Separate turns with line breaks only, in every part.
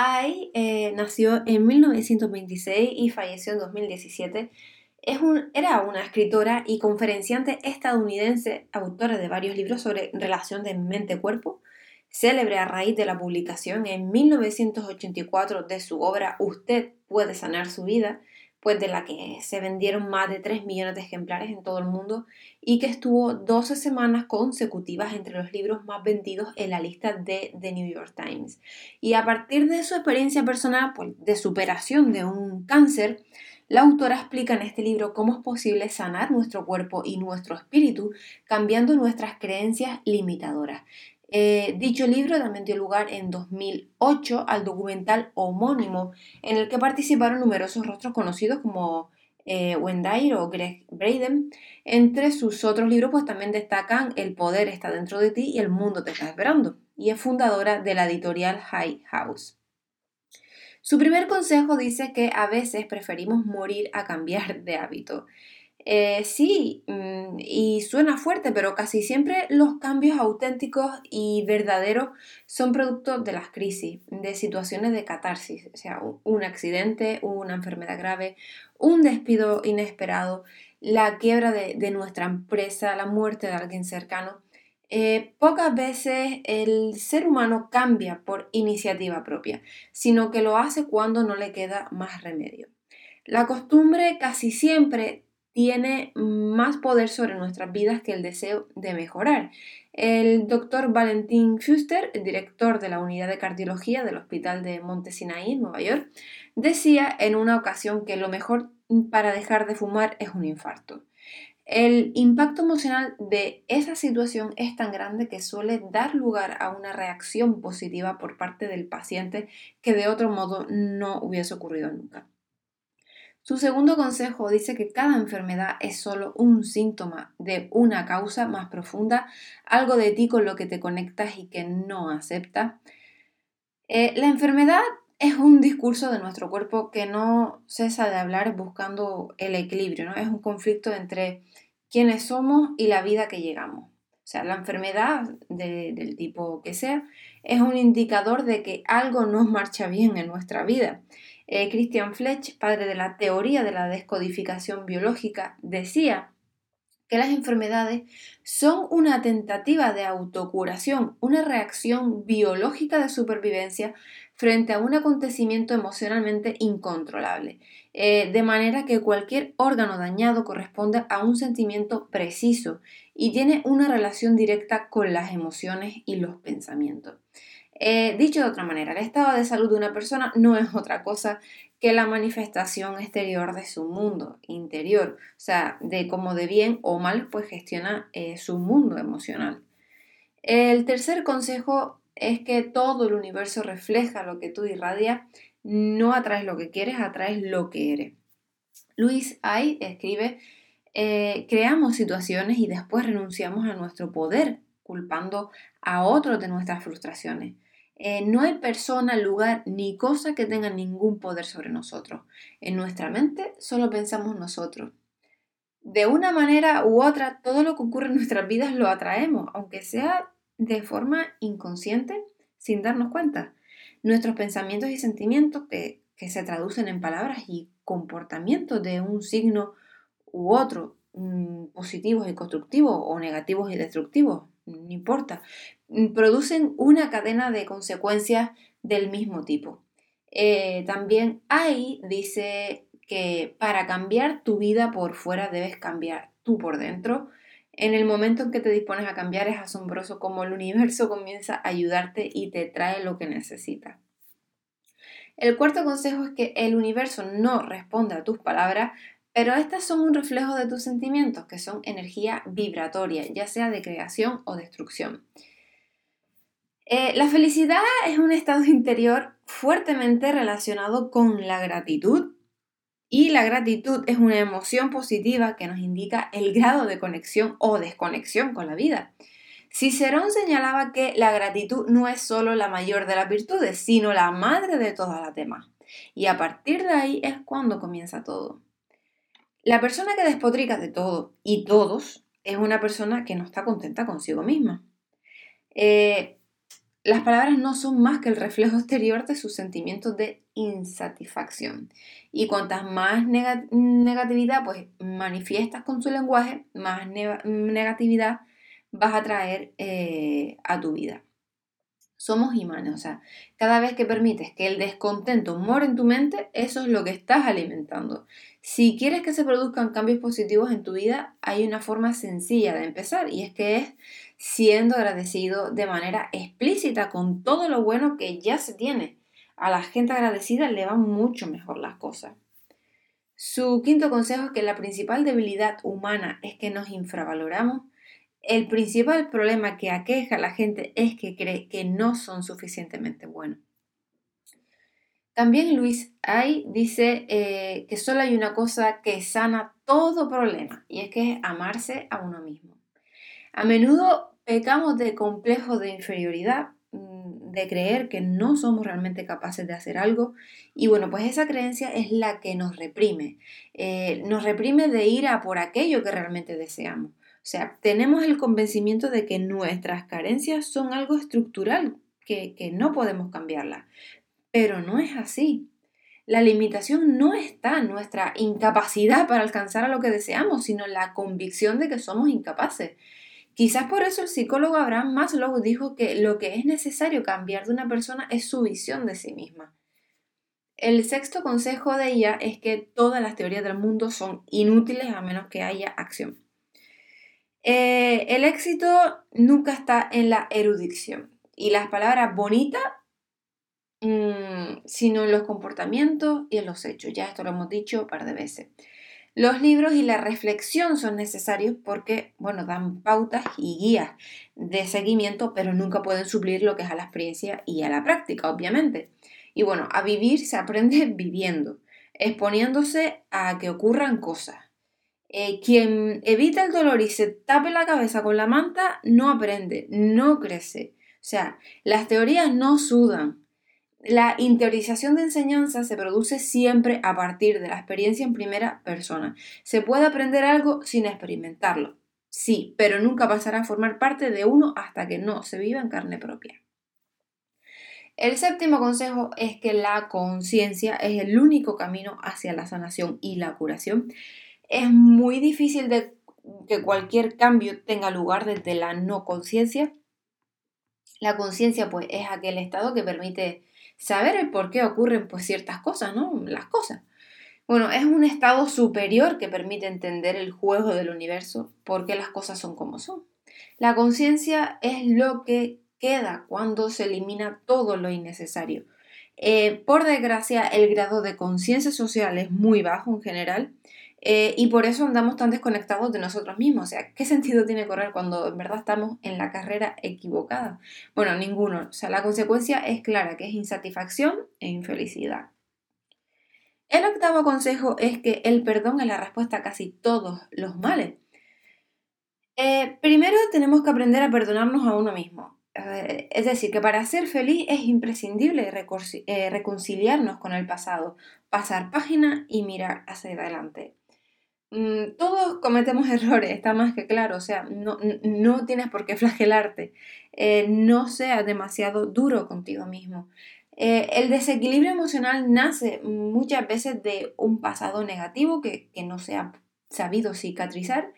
Ai eh, nació en 1926 y falleció en 2017. Es un, era una escritora y conferenciante estadounidense, autora de varios libros sobre relación de mente-cuerpo, célebre a raíz de la publicación en 1984 de su obra Usted puede sanar su vida, pues de la que se vendieron más de 3 millones de ejemplares en todo el mundo y que estuvo 12 semanas consecutivas entre los libros más vendidos en la lista de The New York Times. Y a partir de su experiencia personal pues, de superación de un cáncer, la autora explica en este libro cómo es posible sanar nuestro cuerpo y nuestro espíritu cambiando nuestras creencias limitadoras. Eh, dicho libro también dio lugar en 2008 al documental homónimo, en el que participaron numerosos rostros conocidos como eh, o Greg Braden. Entre sus otros libros, pues también destacan El poder está dentro de ti y El mundo te está esperando. Y es fundadora de la editorial High House. Su primer consejo dice que a veces preferimos morir a cambiar de hábito. Eh, sí, mm, y suena fuerte, pero casi siempre los cambios auténticos y verdaderos son producto de las crisis, de situaciones de catarsis, o sea, un accidente, una enfermedad grave, un despido inesperado, la quiebra de, nuestra empresa, la muerte de alguien cercano. Eh, pocas veces el ser humano cambia por iniciativa propia, sino que lo hace cuando no le queda más remedio. La costumbre casi siempre tiene más poder sobre nuestras vidas que el deseo de mejorar. El doctor Valentín el director de la unidad de cardiología del Hospital de Montesinaí, en Nueva York, decía en una ocasión que lo mejor para dejar de fumar es un infarto. El impacto emocional de esa situación es tan grande que suele dar lugar a una reacción positiva por parte del paciente que de otro modo no hubiese ocurrido nunca. Su segundo consejo dice que cada enfermedad es solo un síntoma de una causa más profunda, algo de ti con lo que te conectas y que no aceptas. Eh, la enfermedad es un discurso de nuestro cuerpo que no cesa de hablar buscando el equilibrio, ¿no? Es un conflicto entre quiénes somos y la vida que llegamos. O sea, la enfermedad del tipo que sea es un indicador de que algo no marcha bien en nuestra vida eh, Christian Fletch, padre de la teoría de la descodificación biológica, decía que las enfermedades son una tentativa de autocuración, una reacción biológica de supervivencia frente a un acontecimiento emocionalmente incontrolable, eh, de manera que cualquier órgano dañado corresponde a un sentimiento preciso y tiene una relación directa con las emociones y los pensamientos. Eh, dicho de otra manera, el estado de salud de una persona no es otra cosa que la manifestación exterior de su mundo interior, o sea, de cómo de bien o mal pues gestiona eh, su mundo emocional. El tercer consejo es que todo el universo refleja lo que tú irradias, no atraes lo que quieres, atraes lo que eres. Luis Ay escribe, eh, creamos situaciones y después renunciamos a nuestro poder, culpando a otros de nuestras frustraciones. Eh, no hay persona, lugar ni cosa que tenga ningún poder sobre nosotros. En nuestra mente solo pensamos nosotros. De una manera u otra, todo lo que ocurre en nuestras vidas lo atraemos, aunque sea de forma inconsciente, sin darnos cuenta. Nuestros pensamientos y sentimientos que, se traducen en palabras y comportamientos de un signo u otro, mm, positivos y constructivos o negativos y destructivos, no importa, mm, producen una cadena de consecuencias del mismo tipo. Eh, también ahí dice que para cambiar tu vida por fuera debes cambiar tú por dentro. En el momento en que te dispones a cambiar es asombroso como el universo comienza a ayudarte y te trae lo que necesitas. El cuarto consejo es que el universo no responde a tus palabras, pero estas son un reflejo de tus sentimientos, que son energía vibratoria, ya sea de creación o destrucción. Eh, la felicidad es un estado interior fuertemente relacionado con la gratitud y la gratitud es una emoción positiva que nos indica el grado de conexión o desconexión con la vida. Cicerón señalaba que la gratitud no es solo la mayor de las virtudes, sino la madre de todas las demás. Y a partir de ahí es cuando comienza todo. La persona que despotrica de todo y todos es una persona que no está contenta consigo misma. Eh, las palabras no son más que el reflejo exterior de sus sentimientos de insatisfacción. Y cuantas más negatividad pues, manifiestas con su lenguaje, más negatividad vas a traer eh, a tu vida. Somos imanes, o sea, cada vez que permites que el descontento more en tu mente, eso es lo que estás alimentando. Si quieres que se produzcan cambios positivos en tu vida, hay una forma sencilla de empezar y es que es siendo agradecido de manera explícita con todo lo bueno que ya se tiene. A la gente agradecida le van mucho mejor las cosas. Su quinto consejo es que la principal debilidad humana es que nos infravaloramos. El principal problema que aqueja a la gente es que cree que no son suficientemente buenos. También Luis Ay dice eh, que solo hay una cosa que sana todo problema y es que es amarse a uno mismo. A menudo pecamos de complejo de inferioridad, mm, de creer que no somos realmente capaces de hacer algo y bueno, pues esa creencia es la que nos reprime, eh, nos reprime de ir a por aquello que realmente deseamos. O sea, tenemos el convencimiento de que nuestras carencias son algo estructural, que, que no podemos cambiarlas, pero no es así. La limitación no está en nuestra incapacidad para alcanzar a lo que deseamos, sino en la convicción de que somos incapaces. Quizás por eso el psicólogo Abraham Maslow dijo que lo que es necesario cambiar de una persona es su visión de sí misma. El sexto consejo de ella es que todas las teorías del mundo son inútiles a menos que haya acción. Eh, el éxito nunca está en la erudición y las palabras bonitas, mm, sino en los comportamientos y en los hechos. Ya esto lo hemos dicho un par de veces. Los libros y la reflexión son necesarios porque, bueno, dan pautas y guías de seguimiento, pero nunca pueden suplir lo que es a la experiencia y a la práctica, obviamente. Y bueno, a vivir se aprende viviendo, exponiéndose a que ocurran cosas. Eh, quien evita el dolor y se tape la cabeza con la manta no aprende, no crece. O sea, las teorías no sudan, la interiorización de enseñanza se produce siempre a partir de la experiencia en primera persona. Se puede aprender algo sin experimentarlo, sí, pero nunca pasará a formar parte de uno hasta que no se viva en carne propia. El séptimo consejo es que la conciencia es el único camino hacia la sanación y la curación. Es muy difícil de que cualquier cambio tenga lugar desde la no conciencia. La conciencia pues es aquel estado que permite saber el por qué ocurren pues ciertas cosas, ¿no? Las cosas. Bueno, es un estado superior que permite entender el juego del universo, por qué las cosas son como son. La conciencia es lo que queda cuando se elimina todo lo innecesario. Eh, por desgracia, el grado de conciencia social es muy bajo en general eh, y por eso andamos tan desconectados de nosotros mismos. O sea, ¿qué sentido tiene correr cuando en verdad estamos en la carrera equivocada? Bueno, ninguno. O sea, la consecuencia es clara, que es insatisfacción e infelicidad. El octavo consejo es que el perdón es la respuesta a casi todos los males. Eh, primero tenemos que aprender a perdonarnos a uno mismo. Eh, es decir, que para ser feliz es imprescindible reconciliarnos con el pasado, pasar página y mirar hacia adelante. Mm, todos cometemos errores, está más que claro, o sea, no, tienes por qué flagelarte, eh, no seas demasiado duro contigo mismo. Eh, el desequilibrio emocional nace muchas veces de un pasado negativo que, que no se ha sabido cicatrizar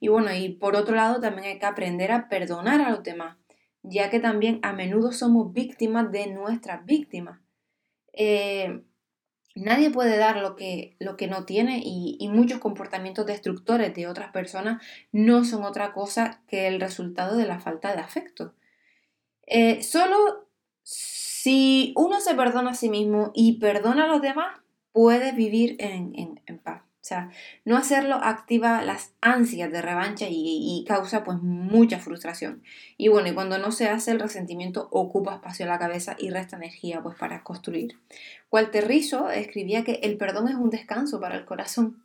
y bueno, y por otro lado también hay que aprender a perdonar a los demás, ya que también a menudo somos víctimas de nuestras víctimas. Eh, Nadie puede dar lo que, lo que no tiene y, muchos comportamientos destructores de otras personas no son otra cosa que el resultado de la falta de afecto. Eh, solo si uno se perdona a sí mismo y perdona a los demás, puede vivir en paz. O sea, no hacerlo activa las ansias de revancha y, causa pues mucha frustración. Y bueno, y cuando no se hace el resentimiento ocupa espacio en la cabeza y resta energía pues para construir. Walter Rizzo escribía que el perdón es un descanso para el corazón.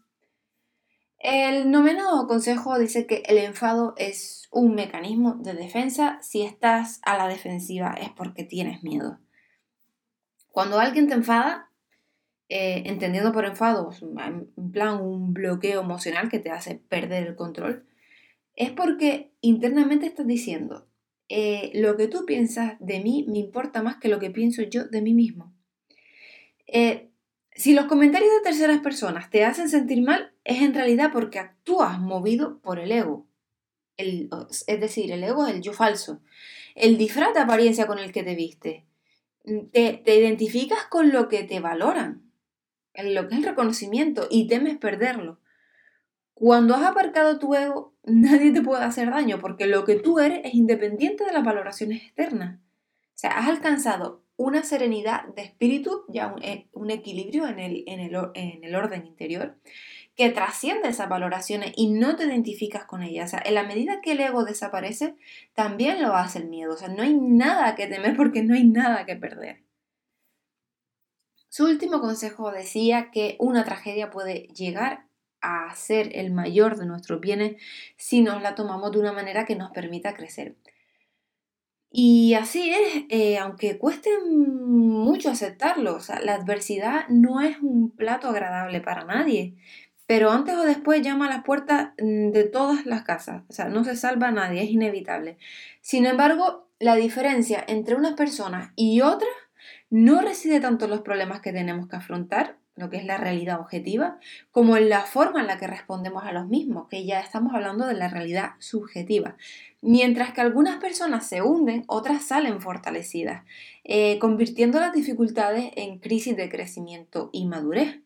El noveno consejo dice que el enfado es un mecanismo de defensa. Si estás a la defensiva es porque tienes miedo. Cuando alguien te enfada, eh, entendiendo por enfado, en plan un bloqueo emocional que te hace perder el control, es porque internamente estás diciendo, eh, lo que tú piensas de mí me importa más que lo que pienso yo de mí mismo. Eh, si los comentarios de terceras personas te hacen sentir mal, es en realidad porque actúas movido por el ego. es decir, el ego es el yo falso. El disfraz apariencia con el que te viste. Te, identificas con lo que te valoran, lo que es el reconocimiento, y temes perderlo. Cuando has aparcado tu ego, nadie te puede hacer daño, porque lo que tú eres es independiente de las valoraciones externas. O sea, has alcanzado una serenidad de espíritu, ya un, eh, equilibrio en el, en, el, orden interior, que trasciende esas valoraciones y no te identificas con ellas. O sea, en la medida que el ego desaparece, también lo hace el miedo. O sea, no hay nada que temer porque no hay nada que perder. Su último consejo decía que una tragedia puede llegar a ser el mayor de nuestros bienes si nos la tomamos de una manera que nos permita crecer. Y así es, eh, aunque cueste mucho aceptarlo, o sea, la adversidad no es un plato agradable para nadie, pero antes o después llama a las puertas mm, de todas las casas, o sea, no se salva a nadie, es inevitable. Sin embargo, la diferencia entre unas personas y otras no reside tanto en los problemas que tenemos que afrontar, lo que es la realidad objetiva, como en la forma en la que respondemos a los mismos, que ya estamos hablando de la realidad subjetiva. Mientras que algunas personas se hunden, otras salen fortalecidas, eh, convirtiendo las dificultades en crisis de crecimiento y madurez.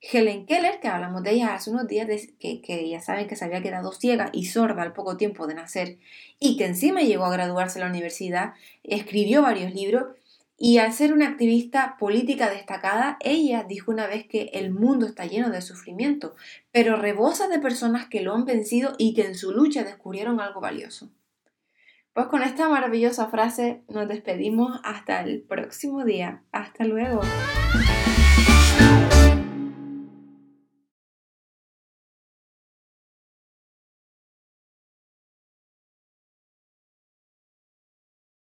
Helen Keller, que hablamos de ella hace unos días, que, ya saben que se había quedado ciega y sorda al poco tiempo de nacer y que encima llegó a graduarse en la universidad, escribió varios libros y al ser una activista política destacada, ella dijo una vez que el mundo está lleno de sufrimiento, pero rebosa de personas que lo han vencido y que en su lucha descubrieron algo valioso. Pues con esta maravillosa frase nos despedimos hasta el próximo día. Hasta luego.